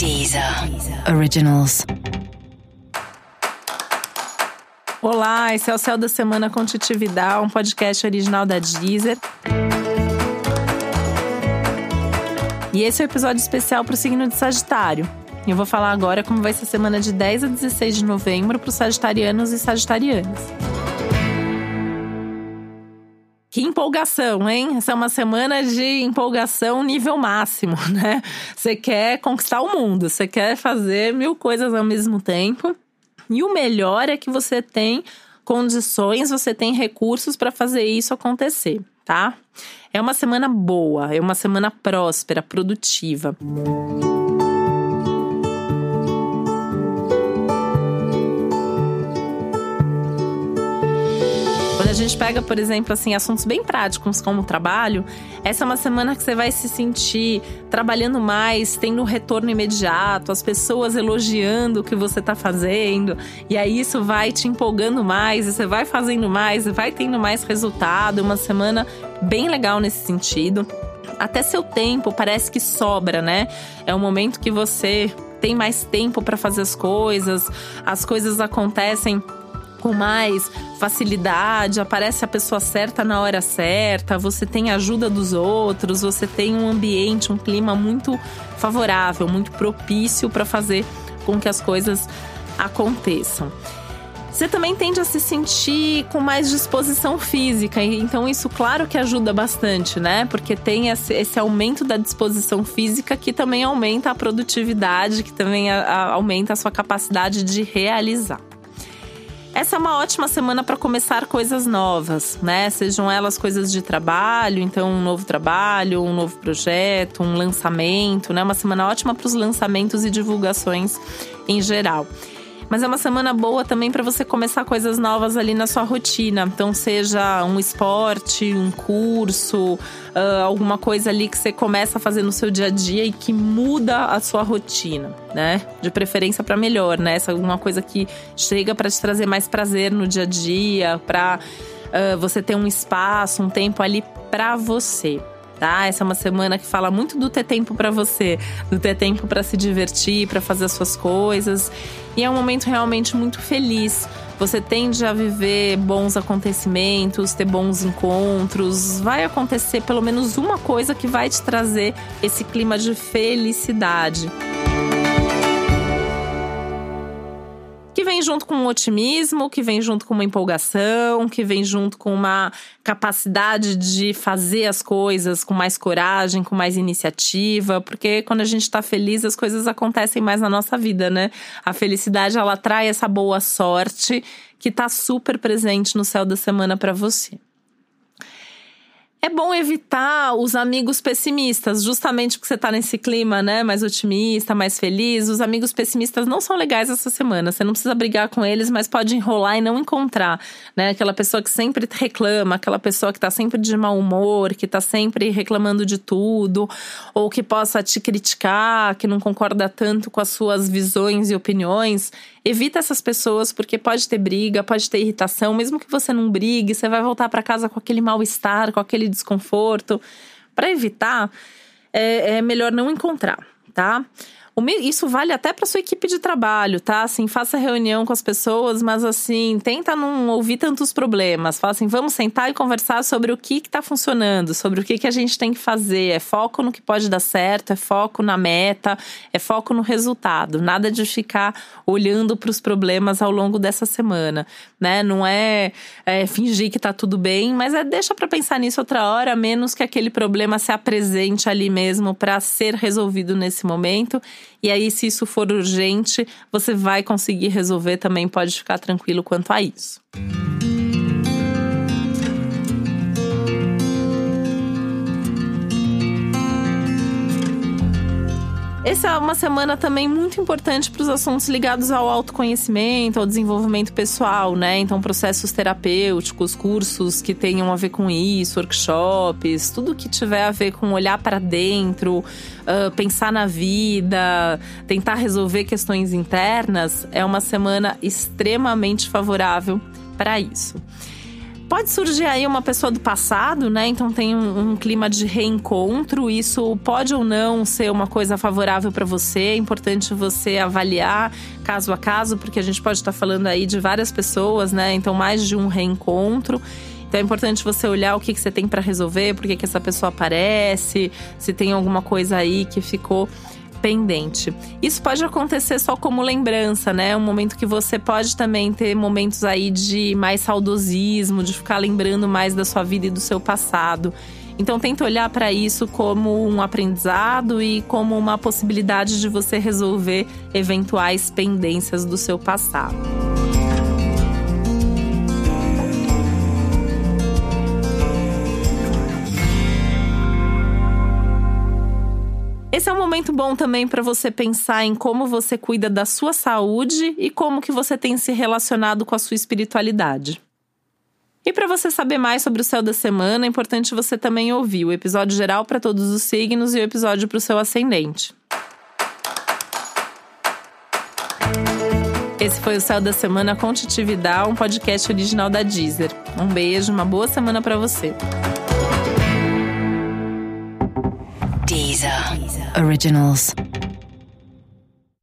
Deezer Originals. Olá, esse é o Céu da Semana com Titividade, um podcast original da Deezer. E esse é o um episódio especial para o signo de Sagitário. Eu vou falar agora como vai ser a semana de 10 a 16 de novembro para os sagitarianos e sagitarianas. Que empolgação, hein? Essa é uma semana de empolgação nível máximo, né? Você quer conquistar o mundo, você quer fazer mil coisas ao mesmo tempo. E o melhor é que você tem condições, você tem recursos para fazer isso acontecer, tá? É uma semana boa, é uma semana próspera, produtiva. Música a gente pega, por exemplo, assim, assuntos bem práticos como o trabalho, essa é uma semana que você vai se sentir trabalhando mais, tendo um retorno imediato, as pessoas elogiando o que você está fazendo, e aí isso vai te empolgando mais, e você vai fazendo mais, e vai tendo mais resultado. Uma semana bem legal nesse sentido. Até seu tempo parece que sobra, né? É um momento que você tem mais tempo para fazer as coisas, as coisas acontecem com mais facilidade, aparece a pessoa certa na hora certa, você tem ajuda dos outros, você tem um ambiente, um clima muito favorável, muito propício para fazer com que as coisas aconteçam. Você também tende a se sentir com mais disposição física, então isso, claro, que ajuda bastante, né? Porque tem esse, aumento da disposição física que também aumenta a produtividade, que também a, a, aumenta a sua capacidade de realizar. Essa é uma ótima semana para começar coisas novas, né? Sejam elas coisas de trabalho, então um novo trabalho, um novo projeto, um lançamento, né? Uma semana ótima para os lançamentos e divulgações em geral. Mas é uma semana boa também para você começar coisas novas ali na sua rotina. Então, seja um esporte, um curso, uh, alguma coisa ali que você começa a fazer no seu dia a dia e que muda a sua rotina, né? De preferência para melhor, né? Essa é alguma coisa que chega para te trazer mais prazer no dia a dia, para uh, você ter um espaço, um tempo ali para você tá? Essa é uma semana que fala muito do ter tempo para você, do ter tempo para se divertir, para fazer as suas coisas. E é um momento realmente muito feliz. Você tende a viver bons acontecimentos, ter bons encontros. Vai acontecer pelo menos uma coisa que vai te trazer esse clima de felicidade. Que vem junto com um otimismo, que vem junto com uma empolgação, que vem junto com uma capacidade de fazer as coisas com mais coragem, com mais iniciativa, porque quando a gente está feliz, as coisas acontecem mais na nossa vida, né? A felicidade ela traz essa boa sorte que está super presente no céu da semana para você. É bom evitar os amigos pessimistas, justamente porque você tá nesse clima, né, mais otimista, mais feliz. Os amigos pessimistas não são legais essa semana. Você não precisa brigar com eles, mas pode enrolar e não encontrar, né? Aquela pessoa que sempre reclama, aquela pessoa que tá sempre de mau humor, que tá sempre reclamando de tudo, ou que possa te criticar, que não concorda tanto com as suas visões e opiniões. Evita essas pessoas porque pode ter briga, pode ter irritação, mesmo que você não brigue, você vai voltar para casa com aquele mal-estar, com aquele desconforto. Para evitar, é, é melhor não encontrar, tá? Isso vale até para sua equipe de trabalho, tá? Assim, faça reunião com as pessoas, mas assim, tenta não ouvir tantos problemas. Fala assim, vamos sentar e conversar sobre o que está funcionando, sobre o que, que a gente tem que fazer. É foco no que pode dar certo, é foco na meta, é foco no resultado. Nada de ficar olhando para os problemas ao longo dessa semana, né? Não é, é fingir que está tudo bem, mas é deixa para pensar nisso outra hora, menos que aquele problema se apresente ali mesmo para ser resolvido nesse momento e aí, se isso for urgente, você vai conseguir resolver também, pode ficar tranquilo quanto a isso. Essa é uma semana também muito importante para os assuntos ligados ao autoconhecimento, ao desenvolvimento pessoal, né? Então, processos terapêuticos, cursos que tenham a ver com isso, workshops, tudo que tiver a ver com olhar para dentro, uh, pensar na vida, tentar resolver questões internas, é uma semana extremamente favorável para isso. Pode surgir aí uma pessoa do passado, né? Então tem um, um, clima de reencontro. Isso pode ou não ser uma coisa favorável para você. É importante você avaliar caso a caso, porque a gente pode estar falando aí de várias pessoas, né? Então mais de um reencontro. Então é importante você olhar o que, que você tem para resolver, por que essa pessoa aparece, se tem alguma coisa aí que ficou pendente. Isso pode acontecer só como lembrança, né? Um momento que você pode também ter momentos aí de mais saudosismo, de ficar lembrando mais da sua vida e do seu passado. Então tenta olhar para isso como um aprendizado e como uma possibilidade de você resolver eventuais pendências do seu passado. Esse é um momento bom também para você pensar em como você cuida da sua saúde e como que você tem se relacionado com a sua espiritualidade. E para você saber mais sobre o céu da semana, é importante você também ouvir o episódio geral para todos os signos e o episódio para o seu ascendente. Esse foi o Céu da Semana com Titi Vidal, um podcast original da Deezer. Um beijo, uma boa semana para você. Deezer. Originals.